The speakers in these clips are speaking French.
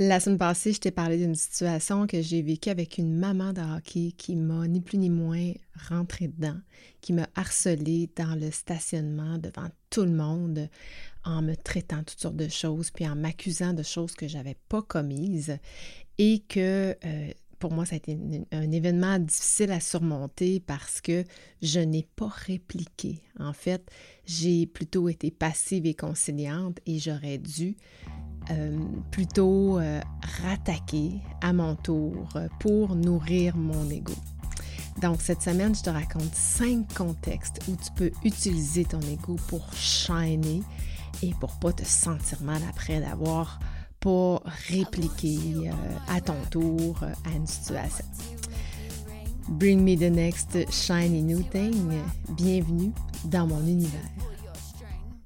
La semaine passée, je t'ai parlé d'une situation que j'ai vécue avec une maman de hockey qui m'a ni plus ni moins rentré dedans, qui m'a harcelé dans le stationnement devant tout le monde en me traitant toutes sortes de choses, puis en m'accusant de choses que j'avais pas commises et que euh, pour moi, ça a été un événement difficile à surmonter parce que je n'ai pas répliqué. En fait, j'ai plutôt été passive et conciliante et j'aurais dû euh, plutôt euh, rattaquer à mon tour pour nourrir mon ego. Donc, cette semaine, je te raconte cinq contextes où tu peux utiliser ton ego pour shiner et pour pas te sentir mal après d'avoir pas répliqué euh, à ton tour à une situation. Bring me the next shiny new thing. Bienvenue dans mon univers.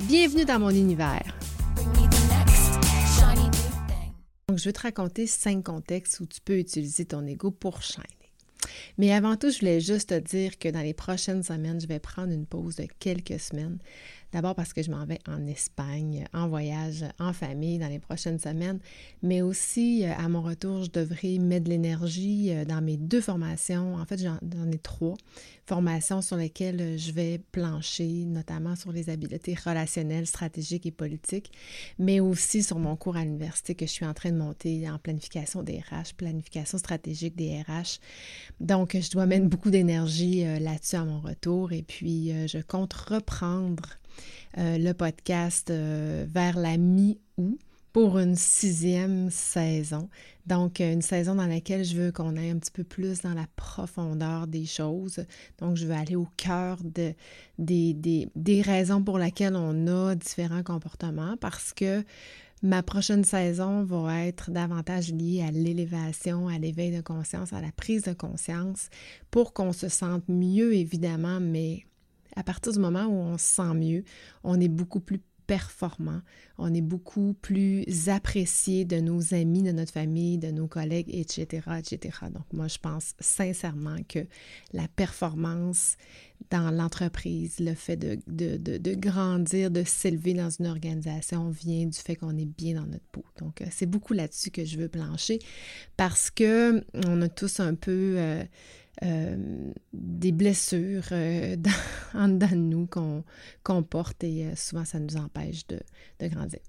Bienvenue dans mon univers. Donc, je vais te raconter cinq contextes où tu peux utiliser ton ego pour shiner. Mais avant tout, je voulais juste te dire que dans les prochaines semaines, je vais prendre une pause de quelques semaines D'abord parce que je m'en vais en Espagne, en voyage, en famille dans les prochaines semaines, mais aussi euh, à mon retour, je devrais mettre de l'énergie euh, dans mes deux formations. En fait, j'en ai trois formations sur lesquelles euh, je vais plancher, notamment sur les habiletés relationnelles, stratégiques et politiques, mais aussi sur mon cours à l'université que je suis en train de monter en planification des RH, planification stratégique des RH. Donc, je dois mettre beaucoup d'énergie là-dessus à mon retour et puis je compte reprendre euh, le podcast euh, vers la mi-août pour une sixième saison. Donc, une saison dans laquelle je veux qu'on aille un petit peu plus dans la profondeur des choses. Donc, je veux aller au cœur de, des, des, des raisons pour lesquelles on a différents comportements parce que ma prochaine saison va être davantage liée à l'élévation, à l'éveil de conscience, à la prise de conscience pour qu'on se sente mieux, évidemment, mais à partir du moment où on se sent mieux, on est beaucoup plus performant, on est beaucoup plus apprécié de nos amis, de notre famille, de nos collègues, etc., etc. Donc moi, je pense sincèrement que la performance dans l'entreprise, le fait de, de, de, grandir, de s'élever dans une organisation vient du fait qu'on est bien dans notre peau. Donc euh, c'est beaucoup là-dessus que je veux plancher parce que on a tous un peu... Euh, euh, des blessures euh, dans, en dedans de nous qu'on porte et euh, souvent ça nous empêche de, de grandir.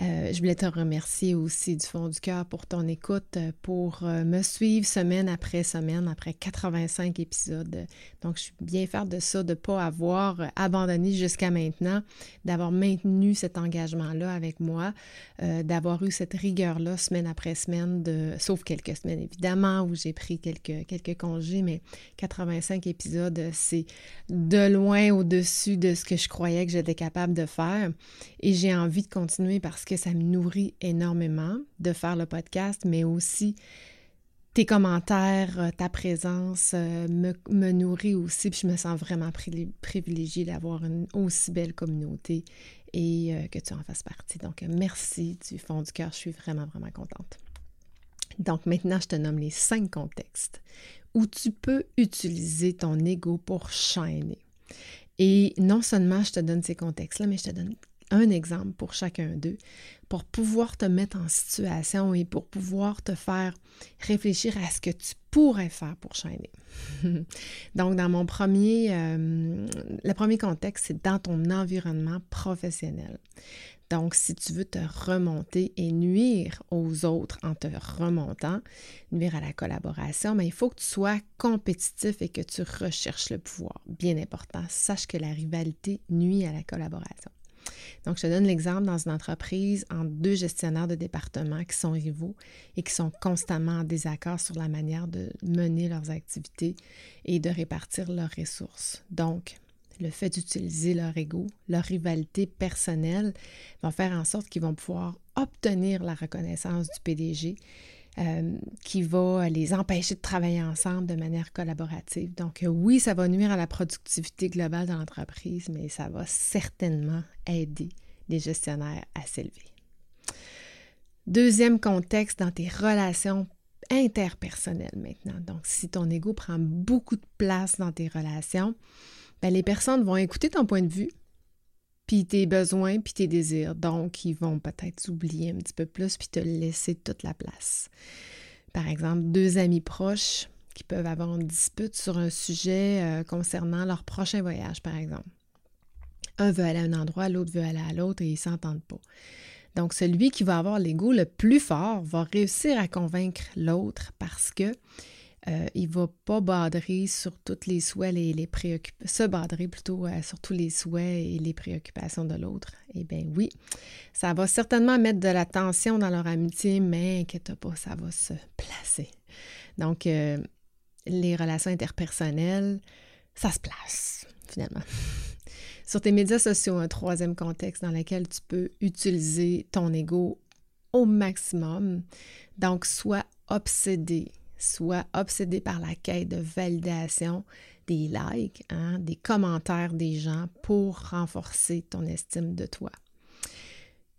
Euh, je voulais te remercier aussi du fond du cœur pour ton écoute, euh, pour euh, me suivre semaine après semaine, après 85 épisodes. Donc, je suis bien fière de ça, de ne pas avoir abandonné jusqu'à maintenant, d'avoir maintenu cet engagement-là avec moi, d'avoir eu cette rigueur-là semaine après semaine, sauf quelques semaines évidemment, où j'ai pris quelques, quelques congés, mais 85 épisodes, c'est de loin au-dessus de ce que je croyais que j'étais capable de faire. Et j'ai envie de continuer parce que ça me nourrit énormément de faire le podcast, mais aussi tes commentaires, euh, ta présence euh, me, nourrit aussi, puis je me sens vraiment privilégiée d'avoir une aussi belle communauté et euh, que tu en fasses partie. Donc, merci du fond du cœur, je suis vraiment, vraiment contente. Donc, maintenant, je te nomme les cinq contextes où tu peux utiliser ton ego pour shiner. Et non seulement je te donne ces contextes-là, mais je te donne un exemple pour chacun d'eux pour pouvoir te mettre en situation et pour pouvoir te faire réfléchir à ce que tu pourrais faire pour chaîner. Donc, dans mon premier, euh, le premier contexte, c'est dans ton environnement professionnel. Donc, si tu veux te remonter et nuire aux autres en te remontant, nuire à la collaboration, mais il faut que tu sois compétitif et que tu recherches le pouvoir. Bien important, sache que la rivalité nuit à la collaboration. Donc, je te donne l'exemple dans une entreprise en deux gestionnaires de département qui sont rivaux et qui sont constamment en désaccord sur la manière de mener leurs activités et de répartir leurs ressources. Donc, le fait d'utiliser leur ego, leur rivalité personnelle, vont faire en sorte qu'ils vont pouvoir obtenir la reconnaissance du PDG, euh, qui va les empêcher de travailler ensemble de manière collaborative. Donc oui, ça va nuire à la productivité globale de l'entreprise, mais ça va certainement aider les gestionnaires à s'élever. Deuxième contexte dans tes relations interpersonnelles maintenant. Donc, si ton ego prend beaucoup de place dans tes relations, ben, les personnes vont écouter ton point de vue, puis tes besoins, puis tes désirs. Donc, ils vont peut-être s'oublier un petit peu plus, puis te laisser toute la place. Par exemple, deux amis proches qui peuvent avoir une dispute sur un sujet euh, concernant leur prochain voyage, par exemple. Un veut aller à un endroit, l'autre veut aller à l'autre et ils ne s'entendent pas. Donc, celui qui va avoir l'ego le plus fort va réussir à convaincre l'autre parce que euh, il ne va pas badrer sur tous les souhaits et les préoccupations, se badrer plutôt euh, sur tous les souhaits et les préoccupations de l'autre. Eh bien oui, ça va certainement mettre de la tension dans leur amitié, mais inquiète pas, ça va se placer. Donc, euh, les relations interpersonnelles, ça se place, finalement. Sur tes médias sociaux, un troisième contexte dans lequel tu peux utiliser ton ego au maximum. Donc, sois obsédé, sois obsédé par la quête de validation des likes, hein, des commentaires des gens pour renforcer ton estime de toi.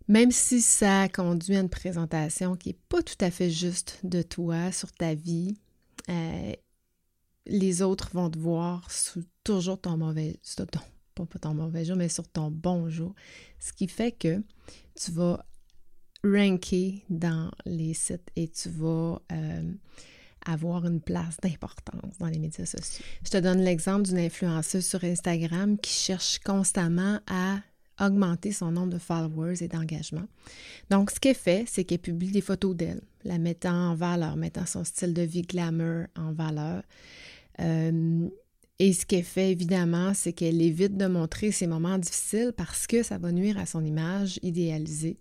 Même si ça conduit à une présentation qui n'est pas tout à fait juste de toi sur ta vie, euh, les autres vont te voir toujours ton mauvais, ton, pas ton mauvais jour, mais sur ton bon jour. Ce qui fait que tu vas ranker dans les sites et tu vas euh, avoir une place d'importance dans les médias sociaux. Je te donne l'exemple d'une influenceuse sur Instagram qui cherche constamment à augmenter son nombre de followers et d'engagement. Donc, ce qu'elle fait, c'est qu'elle publie des photos d'elle, la mettant en valeur, mettant son style de vie glamour en valeur. Euh, et ce qu'elle fait, évidemment, c'est qu'elle évite de montrer ses moments difficiles parce que ça va nuire à son image idéalisée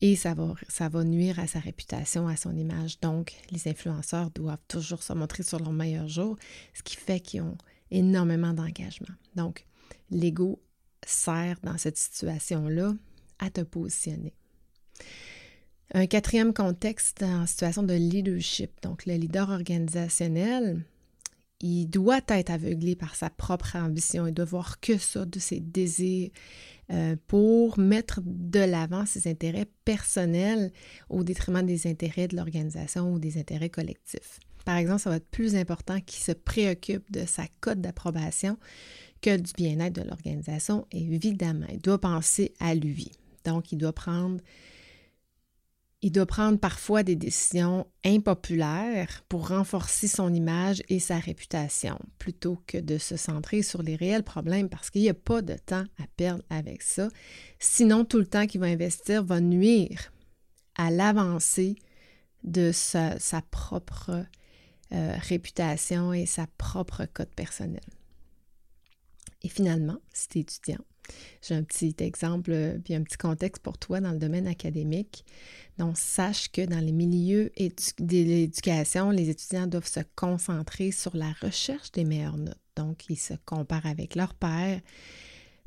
et ça va, ça va nuire à sa réputation, à son image. Donc, les influenceurs doivent toujours se montrer sur leur meilleur jour, ce qui fait qu'ils ont énormément d'engagement. Donc, l'ego sert dans cette situation-là à te positionner. Un quatrième contexte en situation de leadership, donc le leader organisationnel, il doit être aveuglé par sa propre ambition. Il doit voir que ça, de ses désirs, euh, pour mettre de l'avant ses intérêts personnels au détriment des intérêts de l'organisation ou des intérêts collectifs. Par exemple, ça va être plus important qu'il se préoccupe de sa cote d'approbation que du bien-être de l'organisation. Évidemment, il doit penser à lui. Donc, il doit prendre il doit prendre parfois des décisions impopulaires pour renforcer son image et sa réputation, plutôt que de se centrer sur les réels problèmes parce qu'il n'y a pas de temps à perdre avec ça. Sinon, tout le temps qu'il va investir va nuire à l'avancée de sa, propre euh, réputation et sa propre cote personnelle. Et finalement, si tu étudiant, j'ai un petit exemple euh, puis un petit contexte pour toi dans le domaine académique. Donc, sache que dans les milieux de l'éducation, les étudiants doivent se concentrer sur la recherche des meilleures notes. Donc, ils se comparent avec leurs pairs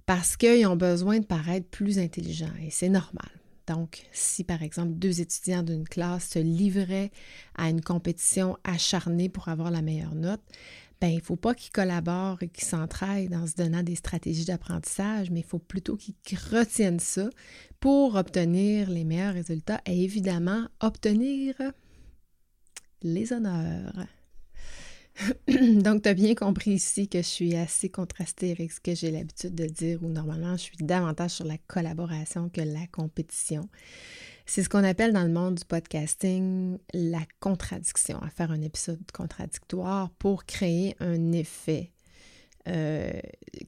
parce qu'ils ont besoin de paraître plus intelligents et c'est normal. Donc, si par exemple deux étudiants d'une classe se livraient à une compétition acharnée pour avoir la meilleure note, ben, il ne faut pas qu'ils collaborent et qu'ils s'entraident en se donnant des stratégies d'apprentissage, mais il faut plutôt qu'ils retiennent ça pour obtenir les meilleurs résultats et évidemment obtenir les honneurs. Donc, tu as bien compris ici que je suis assez contrastée avec ce que j'ai l'habitude de dire, où normalement je suis davantage sur la collaboration que la compétition. C'est ce qu'on appelle dans le monde du podcasting la contradiction, à faire un épisode contradictoire pour créer un effet euh,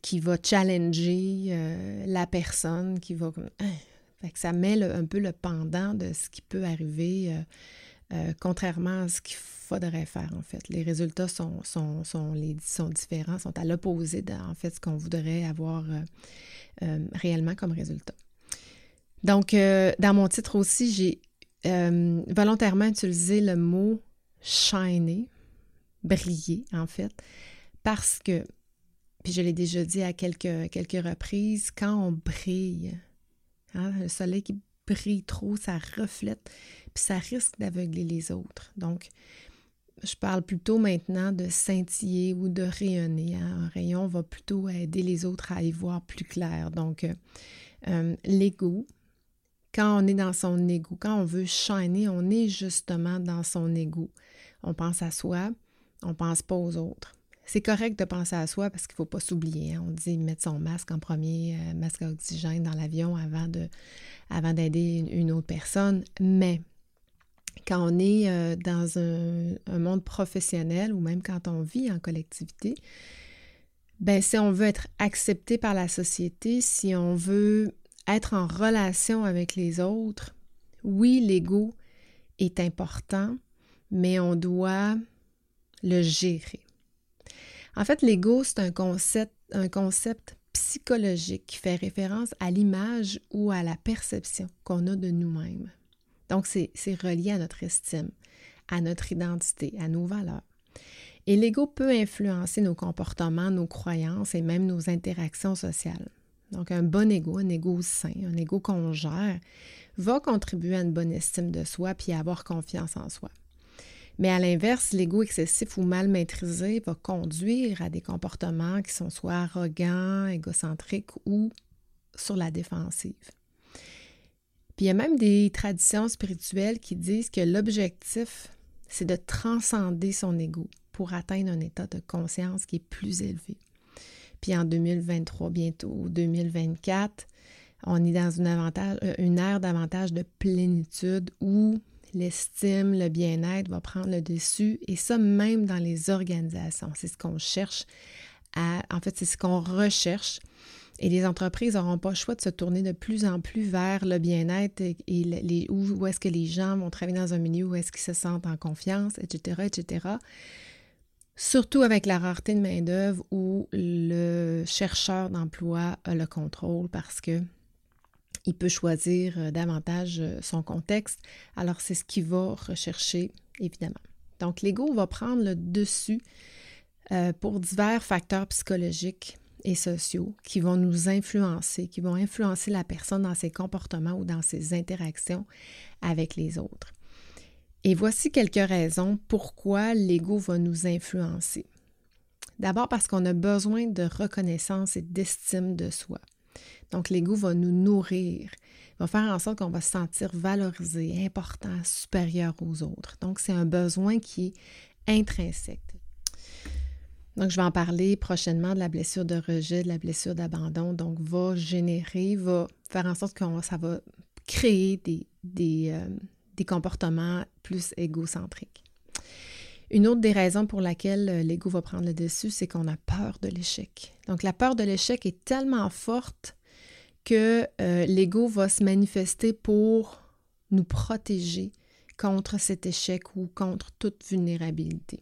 qui va challenger euh, la personne, qui va... Hein, ça met un peu le pendant de ce qui peut arriver, euh, contrairement à ce qu'il faudrait faire, en fait. Les résultats sont, sont, sont, les, sont différents, sont à l'opposé de, en fait, ce qu'on voudrait avoir réellement comme résultat. Donc, euh, dans mon titre aussi, j'ai euh, volontairement utilisé le mot shiner, briller en fait, parce que puis je l'ai déjà dit à quelques, quelques reprises, quand on brille, hein, le soleil qui brille trop, ça reflète, puis ça risque d'aveugler les autres. Donc, je parle plutôt maintenant de scintiller ou de rayonner. Hein. Un rayon va plutôt aider les autres à y voir plus clair. Donc, euh, l'ego, quand on est dans son ego, quand on veut shiner, on est justement dans son ego. On pense à soi, on pense pas aux autres. C'est correct de penser à soi parce qu'il ne faut pas s'oublier. Hein. On dit mettre son masque en premier, euh, masque à oxygène dans l'avion avant d'aider une autre personne. Mais quand on est euh, dans un, monde professionnel ou même quand on vit en collectivité, ben si on veut être accepté par la société, si on veut être en relation avec les autres, oui, l'ego est important, mais on doit le gérer. En fait, l'ego, c'est un concept, psychologique qui fait référence à l'image ou à la perception qu'on a de nous-mêmes. Donc, c'est relié à notre estime, à notre identité, à nos valeurs. Et l'ego peut influencer nos comportements, nos croyances et même nos interactions sociales. Donc, un bon ego, un ego sain, un ego qu'on gère, va contribuer à une bonne estime de soi puis à avoir confiance en soi. Mais à l'inverse, l'ego excessif ou mal maîtrisé va conduire à des comportements qui sont soit arrogants, égocentriques ou sur la défensive il y a même des traditions spirituelles qui disent que l'objectif, c'est de transcender son ego pour atteindre un état de conscience qui est plus élevé. Puis en 2023, bientôt 2024, on est dans euh, une ère davantage de plénitude où l'estime, le bien-être va prendre le dessus, et ça même dans les organisations. C'est ce qu'on cherche à, en fait, c'est ce qu'on recherche et les entreprises n'auront pas le choix de se tourner de plus en plus vers le bien-être et, les, où, est-ce que les gens vont travailler dans un milieu où est-ce qu'ils se sentent en confiance, etc., etc. Surtout avec la rareté de main-d'œuvre où le chercheur d'emploi a le contrôle parce que il peut choisir euh, davantage euh, son contexte. Alors, c'est ce qu'il va rechercher, évidemment. Donc, l'ego va prendre le dessus euh, pour divers facteurs psychologiques et sociaux qui vont nous influencer, qui vont influencer la personne dans ses comportements ou dans ses interactions avec les autres. Et voici quelques raisons pourquoi l'ego va nous influencer. D'abord parce qu'on a besoin de reconnaissance et d'estime de soi. Donc l'ego va nous nourrir, va faire en sorte qu'on va se sentir valorisé, important, supérieur aux autres. Donc c'est un besoin qui est intrinsèque. Donc, je vais en parler prochainement de la blessure de rejet, de la blessure d'abandon. Donc, va générer, va faire en sorte que ça va créer des, euh, des comportements plus égocentriques. Une autre des raisons pour laquelle euh, l'ego va prendre le dessus, c'est qu'on a peur de l'échec. Donc, la peur de l'échec est tellement forte que euh, l'ego va se manifester pour nous protéger contre cet échec ou contre toute vulnérabilité.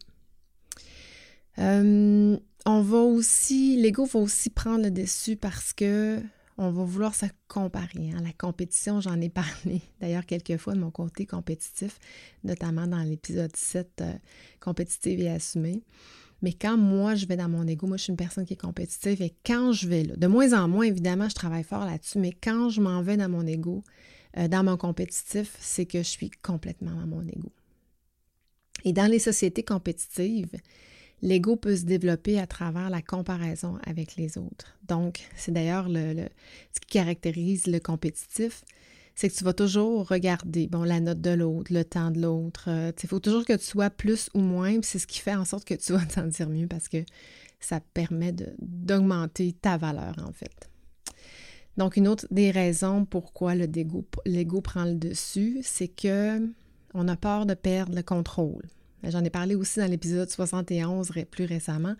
Euh, on va aussi, l'ego va aussi prendre le dessus parce que on va vouloir se comparer. Hein. La compétition, j'en ai parlé d'ailleurs quelques fois de mon côté compétitif, notamment dans l'épisode 7, euh, compétitive et assumée. Mais quand moi, je vais dans mon ego, moi, je suis une personne qui est compétitive et quand je vais là, de moins en moins, évidemment, je travaille fort là-dessus, mais quand je m'en vais dans mon ego, euh, dans mon compétitif, c'est que je suis complètement dans mon ego. Et dans les sociétés compétitives, l'ego peut se développer à travers la comparaison avec les autres. Donc, c'est d'ailleurs le, ce qui caractérise le compétitif, c'est que tu vas toujours regarder, bon, la note de l'autre, le temps de l'autre. Euh, il faut toujours que tu sois plus ou moins, c'est ce qui fait en sorte que tu vas t'en dire mieux parce que ça permet d'augmenter ta valeur, en fait. Donc, une autre des raisons pourquoi l'ego prend le dessus, c'est que on a peur de perdre le contrôle. Ben, j'en ai parlé aussi dans l'épisode 71 plus récemment.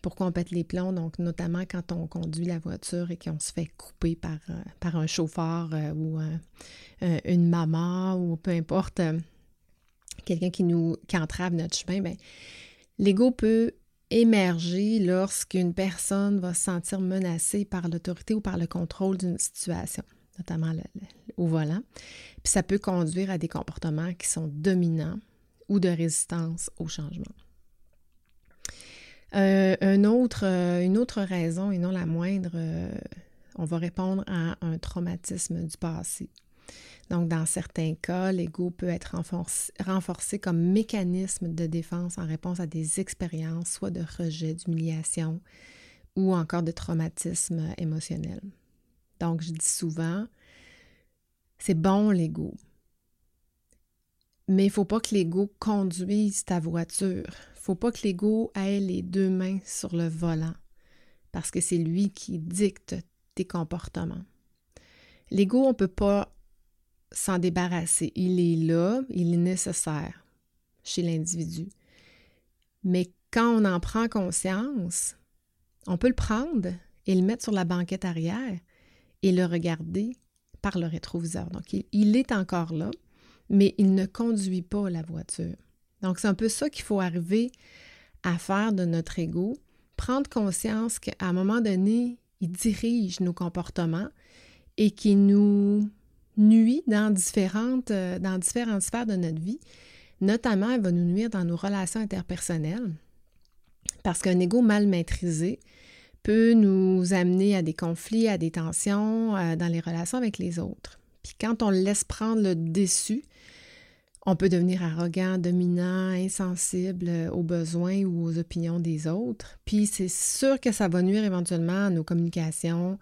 Pourquoi on pète les plombs, donc notamment quand on conduit la voiture et qu'on se fait couper par, euh, par un chauffeur euh, ou une maman ou peu importe, euh, quelqu'un qui nous entrave notre chemin, bien, l'ego peut émerger lorsqu'une personne va se sentir menacée par l'autorité ou par le contrôle d'une situation, notamment au volant. Puis ça peut conduire à des comportements qui sont dominants ou de résistance au changement. un autre, une autre raison, et non la moindre, on va répondre à un traumatisme du passé. Donc, dans certains cas, l'ego peut être renforcé, comme mécanisme de défense en réponse à des expériences, soit de rejet, d'humiliation ou encore de traumatisme émotionnel. Donc, je dis souvent, c'est bon l'ego, mais il faut pas que l'ego conduise ta voiture. Faut pas que l'ego ait les deux mains sur le volant, parce que c'est lui qui dicte tes comportements. L'ego, on ne peut pas s'en débarrasser. Il est là, il est nécessaire chez l'individu. Mais quand on en prend conscience, on peut le prendre et le mettre sur la banquette arrière et le regarder par le rétroviseur. Donc, il, est encore là, mais il ne conduit pas la voiture. Donc, c'est un peu ça qu'il faut arriver à faire de notre ego, prendre conscience qu'à un moment donné, il dirige nos comportements et qu'il nous nuit dans différentes, euh, différentes sphères de notre vie. Notamment, elle va nous nuire dans nos relations interpersonnelles parce qu'un ego mal maîtrisé peut nous amener à des conflits, à des tensions euh, dans les relations avec les autres. Puis quand on laisse prendre le dessus, on peut devenir arrogant, dominant, insensible aux besoins ou aux opinions des autres. Puis c'est sûr que ça va nuire éventuellement à nos communications,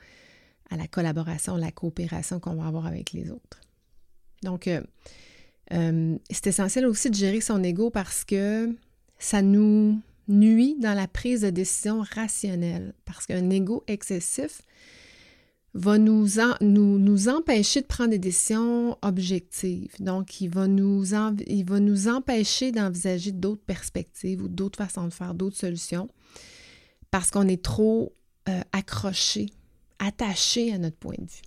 à la collaboration, la coopération qu'on va avoir avec les autres. Donc, euh, euh, c'est essentiel aussi de gérer son ego parce que ça nous nuit dans la prise de décision rationnelle. Parce qu'un ego excessif va nous, empêcher de prendre des décisions objectives. Donc, il va nous, il va nous empêcher d'envisager d'autres perspectives ou d'autres façons de faire, d'autres solutions, parce qu'on est trop euh, accroché attaché à notre point de vue.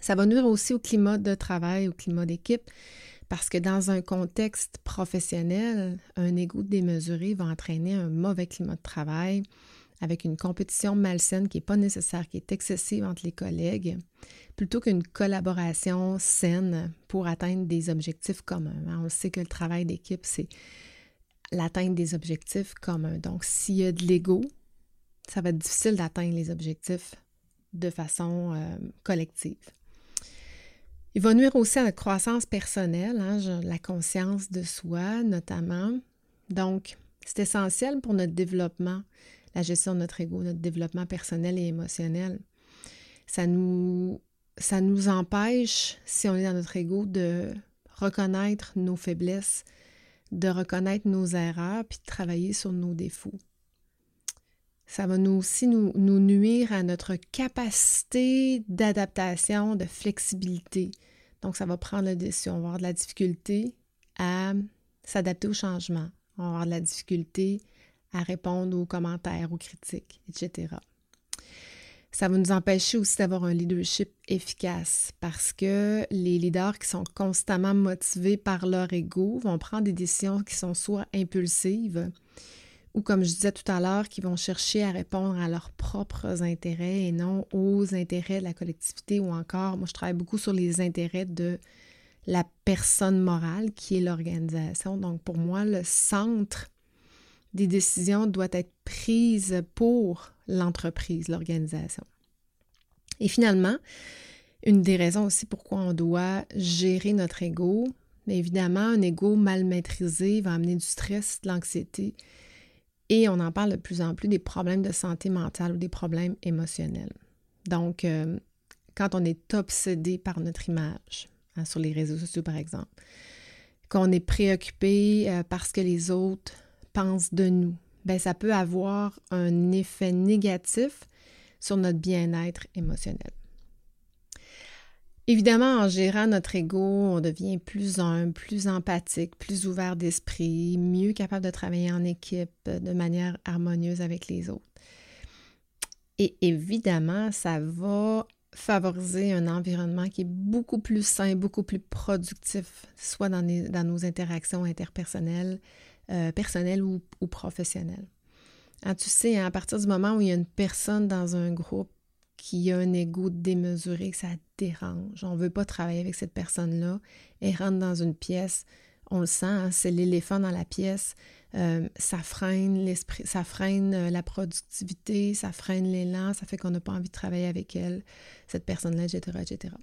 Ça va nuire aussi au climat de travail, au climat d'équipe, parce que dans un contexte professionnel, un égo démesuré va entraîner un mauvais climat de travail avec une compétition malsaine qui n'est pas nécessaire, qui est excessive entre les collègues, plutôt qu'une collaboration saine pour atteindre des objectifs communs. On sait que le travail d'équipe, c'est l'atteinte des objectifs communs. Donc, s'il y a de l'ego, ça va être difficile d'atteindre les objectifs de façon euh, collective. Il va nuire aussi à notre croissance personnelle, hein, la conscience de soi notamment. Donc, c'est essentiel pour notre développement, la gestion de notre ego, notre développement personnel et émotionnel. Ça nous, ça nous empêche, si on est dans notre ego, de reconnaître nos faiblesses, de reconnaître nos erreurs, puis de travailler sur nos défauts ça va nous aussi nous, nuire à notre capacité d'adaptation, de flexibilité. Donc, ça va prendre le dessus. On va avoir de la difficulté à s'adapter au changement. On va avoir de la difficulté à répondre aux commentaires, aux critiques, etc. Ça va nous empêcher aussi d'avoir un leadership efficace parce que les leaders qui sont constamment motivés par leur ego vont prendre des décisions qui sont soit impulsives, ou comme je disais tout à l'heure, qui vont chercher à répondre à leurs propres intérêts et non aux intérêts de la collectivité ou encore, moi je travaille beaucoup sur les intérêts de la personne morale qui est l'organisation. Donc pour moi, le centre des décisions doit être prise pour l'entreprise, l'organisation. Et finalement, une des raisons aussi pourquoi on doit gérer notre ego, mais évidemment, un ego mal maîtrisé va amener du stress, de l'anxiété, et on en parle de plus en plus des problèmes de santé mentale ou des problèmes émotionnels. Donc, euh, quand on est obsédé par notre image, hein, sur les réseaux sociaux par exemple, qu'on est préoccupé euh, parce que les autres pensent de nous, ben ça peut avoir un effet négatif sur notre bien-être émotionnel. Évidemment, en gérant notre ego, on devient plus humble, plus empathique, plus ouvert d'esprit, mieux capable de travailler en équipe de manière harmonieuse avec les autres. Et évidemment, ça va favoriser un environnement qui est beaucoup plus sain, beaucoup plus productif, soit dans, nos interactions interpersonnelles, euh, personnelles ou, professionnelles. Ah, tu sais, à partir du moment où il y a une personne dans un groupe qui a un ego démesuré, ça dérange. On ne veut pas travailler avec cette personne-là. Elle rentre dans une pièce, on le sent, hein, c'est l'éléphant dans la pièce. Euh, ça freine l'esprit, ça freine euh, la productivité, ça freine l'élan, ça fait qu'on n'a pas envie de travailler avec elle, cette personne-là, etc., etc.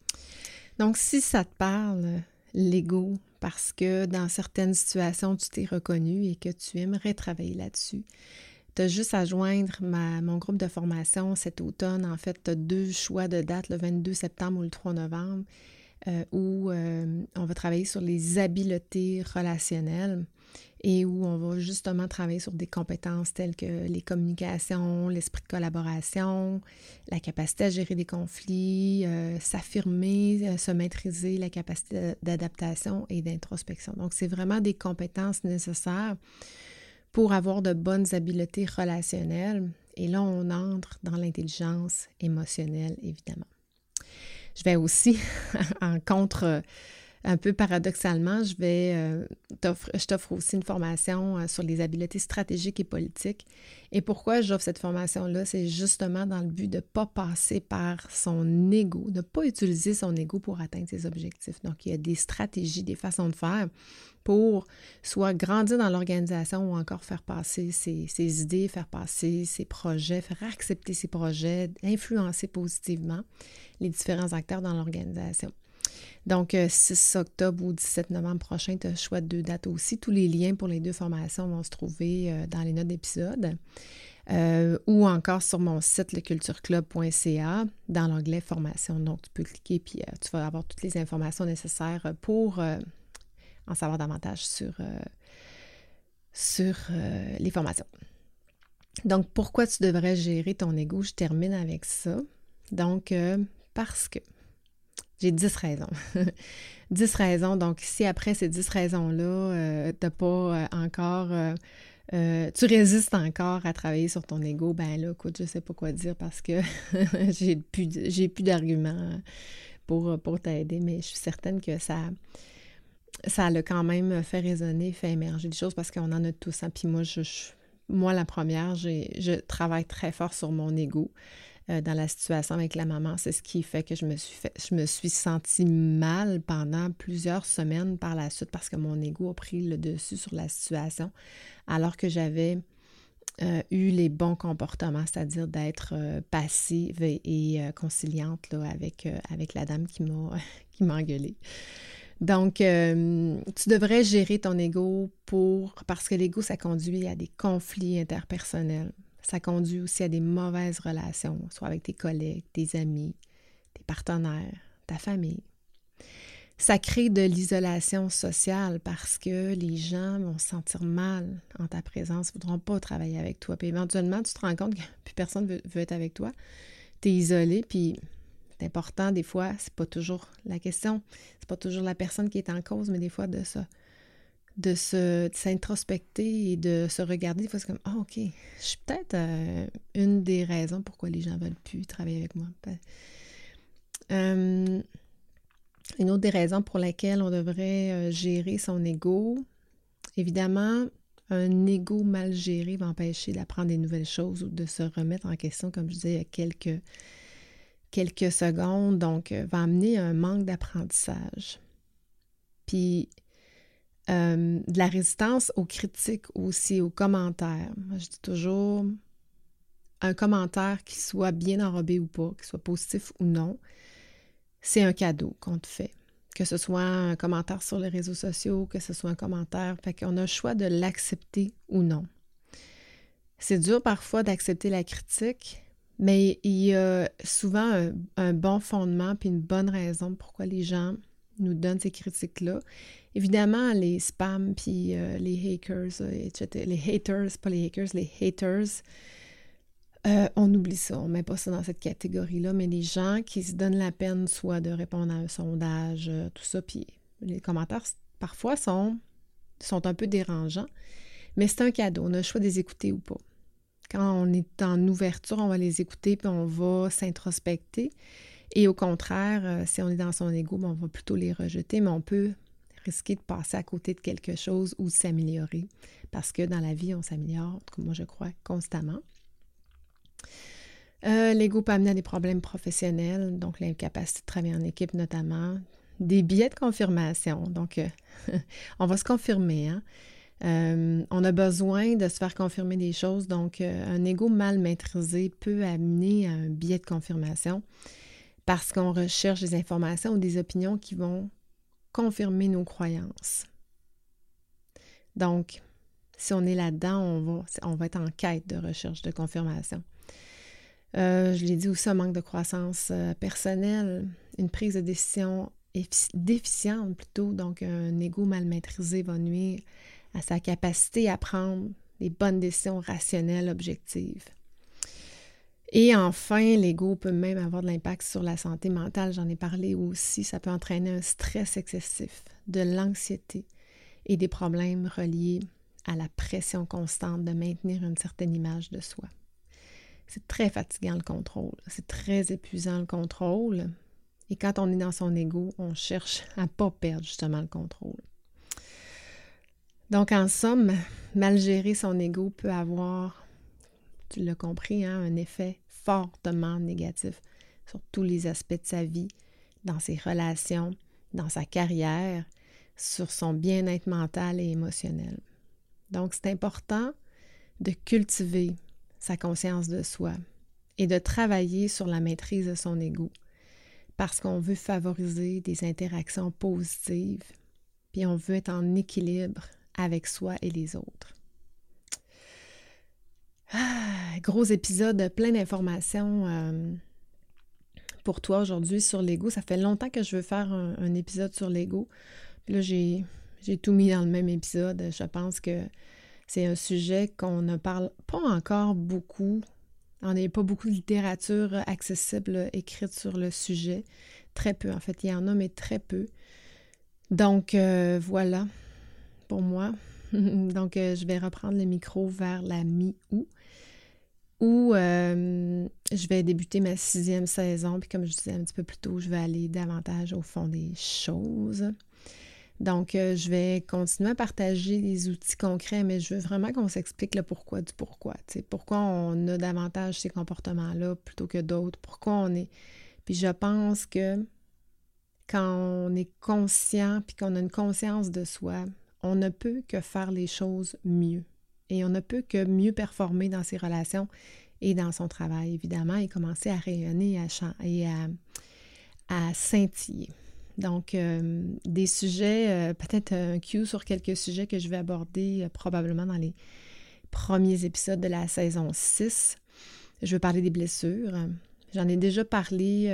Donc, si ça te parle, l'ego, parce que dans certaines situations, tu t'es reconnu et que tu aimerais travailler là-dessus, tu as juste à joindre ma, mon groupe de formation cet automne. En fait, tu as deux choix de date, le 22 septembre ou le 3 novembre, euh, où on va travailler sur les habiletés relationnelles et où on va justement travailler sur des compétences telles que les communications, l'esprit de collaboration, la capacité à gérer des conflits, euh, s'affirmer, euh, se maîtriser, la capacité d'adaptation et d'introspection. Donc, c'est vraiment des compétences nécessaires pour avoir de bonnes habiletés relationnelles. Et là, on entre dans l'intelligence émotionnelle, évidemment. Je vais aussi en contre un peu paradoxalement, je vais euh, t'offre aussi une formation euh, sur les habiletés stratégiques et politiques. Et pourquoi j'offre cette formation-là? C'est justement dans le but de ne pas passer par son ego, de ne pas utiliser son ego pour atteindre ses objectifs. Donc, il y a des stratégies, des façons de faire pour soit grandir dans l'organisation ou encore faire passer ses, idées, faire passer ses projets, faire accepter ses projets, influencer positivement les différents acteurs dans l'organisation. Donc, 6 euh, octobre ou 17 novembre prochain, tu as le choix de deux dates aussi. Tous les liens pour les deux formations vont se trouver euh, dans les notes d'épisode. Euh, ou encore sur mon site lecultureclub.ca dans l'onglet formation. Donc, tu peux cliquer puis tu vas avoir toutes les informations nécessaires pour en savoir davantage sur, sur les formations. Donc, pourquoi tu devrais gérer ton ego? Je termine avec ça. Donc, parce que j'ai 10 raisons. 10 raisons. Donc, si après ces 10 raisons-là, euh, tu n'as pas euh, encore. Euh, tu résistes encore à travailler sur ton ego, ben là, écoute, je sais pas quoi dire parce que j'ai plus, plus d'arguments pour, pour t'aider, mais je suis certaine que ça, ça l'a quand même fait résonner, fait émerger des choses parce qu'on en a tous. Hein. Puis moi, je, moi, la première, je travaille très fort sur mon ego. Euh, dans la situation avec la maman. C'est ce qui fait que je me suis fait, je me suis sentie mal pendant plusieurs semaines par la suite parce que mon ego a pris le dessus sur la situation alors que j'avais euh, eu les bons comportements, c'est-à-dire d'être euh, passive et, conciliante là, avec, avec la dame qui m'a qui m'a engueulée. Donc, tu devrais gérer ton ego pour parce que l'ego, ça conduit à des conflits interpersonnels ça conduit aussi à des mauvaises relations, soit avec tes collègues, tes amis, tes partenaires, ta famille. Ça crée de l'isolation sociale parce que les gens vont se sentir mal en ta présence, ne voudront pas travailler avec toi. Puis éventuellement, tu te rends compte que plus personne veut, veut être avec toi. Tu es isolé, puis c'est important des fois, c'est pas toujours la question, c'est pas toujours la personne qui est en cause, mais des fois de ça de s'introspecter et de se regarder, c'est comme Ah, OK, je suis peut-être euh, une des raisons pourquoi les gens veulent plus travailler avec moi. Euh, une autre des raisons pour lesquelles on devrait euh, gérer son ego, évidemment, un ego mal géré va empêcher d'apprendre des nouvelles choses ou de se remettre en question, comme je disais il y a quelques, quelques secondes, donc va amener un manque d'apprentissage. Puis euh, de la résistance aux critiques aussi, aux commentaires. Moi, je dis toujours un commentaire qui soit bien enrobé ou pas, qui soit positif ou non, c'est un cadeau qu'on te fait. Que ce soit un commentaire sur les réseaux sociaux, que ce soit un commentaire. Fait qu'on a le choix de l'accepter ou non. C'est dur parfois d'accepter la critique, mais il y a souvent un, un bon fondement puis une bonne raison pourquoi les gens nous donnent ces critiques-là. Évidemment, les spams, puis euh, les hackers, euh. Les haters, pas les hackers, les haters, euh, on oublie ça, on ne met pas ça dans cette catégorie-là, mais les gens qui se donnent la peine soit de répondre à un sondage, tout ça, puis les commentaires parfois sont, sont un peu dérangeants, mais c'est un cadeau, on a le choix de les écouter ou pas. Quand on est en ouverture, on va les écouter, puis on va s'introspecter. Et au contraire, si on est dans son ego, ben, on va plutôt les rejeter, mais on peut risquer de passer à côté de quelque chose ou s'améliorer parce que dans la vie, on s'améliore, moi je crois, constamment. Euh, L'ego peut amener à des problèmes professionnels, donc l'incapacité de travailler en équipe notamment, des billets de confirmation, donc euh, on va se confirmer. Hein? Euh, on a besoin de se faire confirmer des choses, donc un ego mal maîtrisé peut amener à un biais de confirmation parce qu'on recherche des informations ou des opinions qui vont confirmer nos croyances. Donc, si on est là-dedans, on va, être en quête de recherche de confirmation. Euh, je l'ai dit aussi, manque de croissance personnelle, une prise de décision déficiente plutôt, donc un ego mal maîtrisé va nuire à sa capacité à prendre les bonnes décisions rationnelles, objectives. Et enfin, l'ego peut même avoir de l'impact sur la santé mentale. J'en ai parlé aussi. Ça peut entraîner un stress excessif, de l'anxiété et des problèmes reliés à la pression constante de maintenir une certaine image de soi. C'est très fatigant le contrôle. C'est très épuisant le contrôle. Et quand on est dans son ego, on cherche à ne pas perdre justement le contrôle. Donc, en somme, mal gérer son ego peut avoir, tu l'as compris, hein, un effet fortement négatif sur tous les aspects de sa vie, dans ses relations, dans sa carrière, sur son bien-être mental et émotionnel. Donc, c'est important de cultiver sa conscience de soi et de travailler sur la maîtrise de son ego parce qu'on veut favoriser des interactions positives, puis on veut être en équilibre avec soi et les autres. Ah, gros épisode, plein d'informations euh, pour toi aujourd'hui sur l'ego. Ça fait longtemps que je veux faire un, épisode sur l'ego. Là, j'ai, tout mis dans le même épisode. Je pense que c'est un sujet qu'on ne parle pas encore beaucoup. On n'a pas beaucoup de littérature accessible écrite sur le sujet. Très peu, en fait. Il y en a, mais très peu. Donc, euh, voilà pour moi. Donc, euh, je vais reprendre le micro vers la mi-août où euh, je vais débuter ma sixième saison. Puis comme je disais un petit peu plus tôt, je vais aller davantage au fond des choses. Donc, euh, je vais continuer à partager des outils concrets, mais je veux vraiment qu'on s'explique le pourquoi du pourquoi. Pourquoi on a davantage ces comportements-là plutôt que d'autres, pourquoi on est? Puis je pense que quand on est conscient, puis qu'on a une conscience de soi, on ne peut que faire les choses mieux. Et on ne peut que mieux performer dans ses relations et dans son travail, évidemment, et commencer à rayonner et à, à scintiller. Donc, euh, des sujets, euh, peut-être un cue sur quelques sujets que je vais aborder euh, probablement dans les premiers épisodes de la saison 6. Je vais parler des blessures. J'en ai déjà parlé,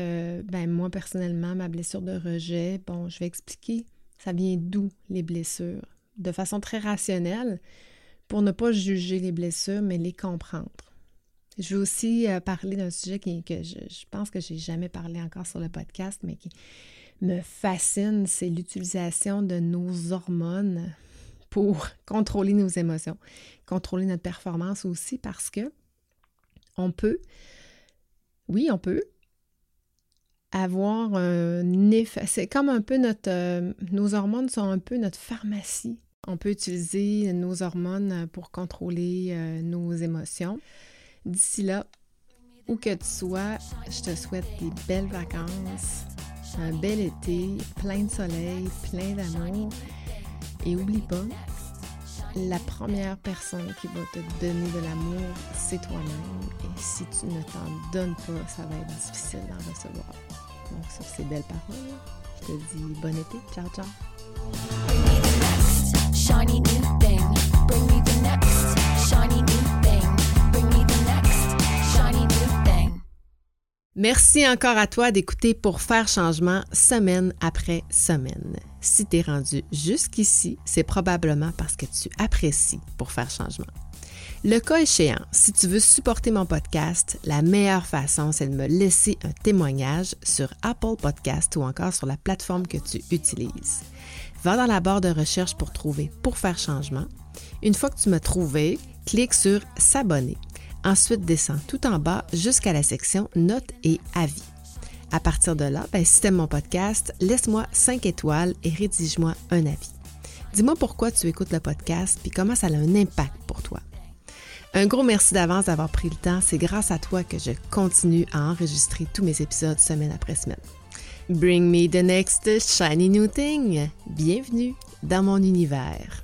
ben moi personnellement, ma blessure de rejet. Bon, je vais expliquer ça vient d'où les blessures? De façon très rationnelle pour ne pas juger les blessures, mais les comprendre. Je vais aussi euh, parler d'un sujet qui, que je, pense que j'ai jamais parlé encore sur le podcast, mais qui me fascine, c'est l'utilisation de nos hormones pour contrôler nos émotions, contrôler notre performance aussi, parce que on peut, oui, on peut avoir un effet. C'est comme un peu notre. Euh, nos hormones sont un peu notre pharmacie on peut utiliser nos hormones pour contrôler euh, nos émotions. D'ici là, où que tu sois, je te souhaite des belles vacances, un bel été, plein de soleil, plein d'amour. Et oublie pas, la première personne qui va te donner de l'amour, c'est toi-même. Et si tu ne t'en donnes pas, ça va être difficile d'en recevoir. Donc, sur ces belles paroles, je te dis bon été. Ciao, ciao. Merci encore à toi d'écouter pour faire changement semaine après semaine. Si tu es rendu jusqu'ici, c'est probablement parce que tu apprécies pour faire changement. Le cas échéant, si tu veux supporter mon podcast, la meilleure façon, c'est de me laisser un témoignage sur Apple Podcast ou encore sur la plateforme que tu utilises. Va dans la barre de recherche pour trouver Pour faire changement. Une fois que tu m'as trouvé, clique sur S'abonner. Ensuite, descends tout en bas jusqu'à la section Notes et avis. À partir de là, ben, si tu aimes mon podcast, laisse-moi 5 étoiles et rédige-moi un avis. Dis-moi pourquoi tu écoutes le podcast puis comment ça a un impact pour toi. Un gros merci d'avance d'avoir pris le temps. C'est grâce à toi que je continue à enregistrer tous mes épisodes semaine après semaine. Bring me the next shiny new thing. Bienvenue dans mon univers.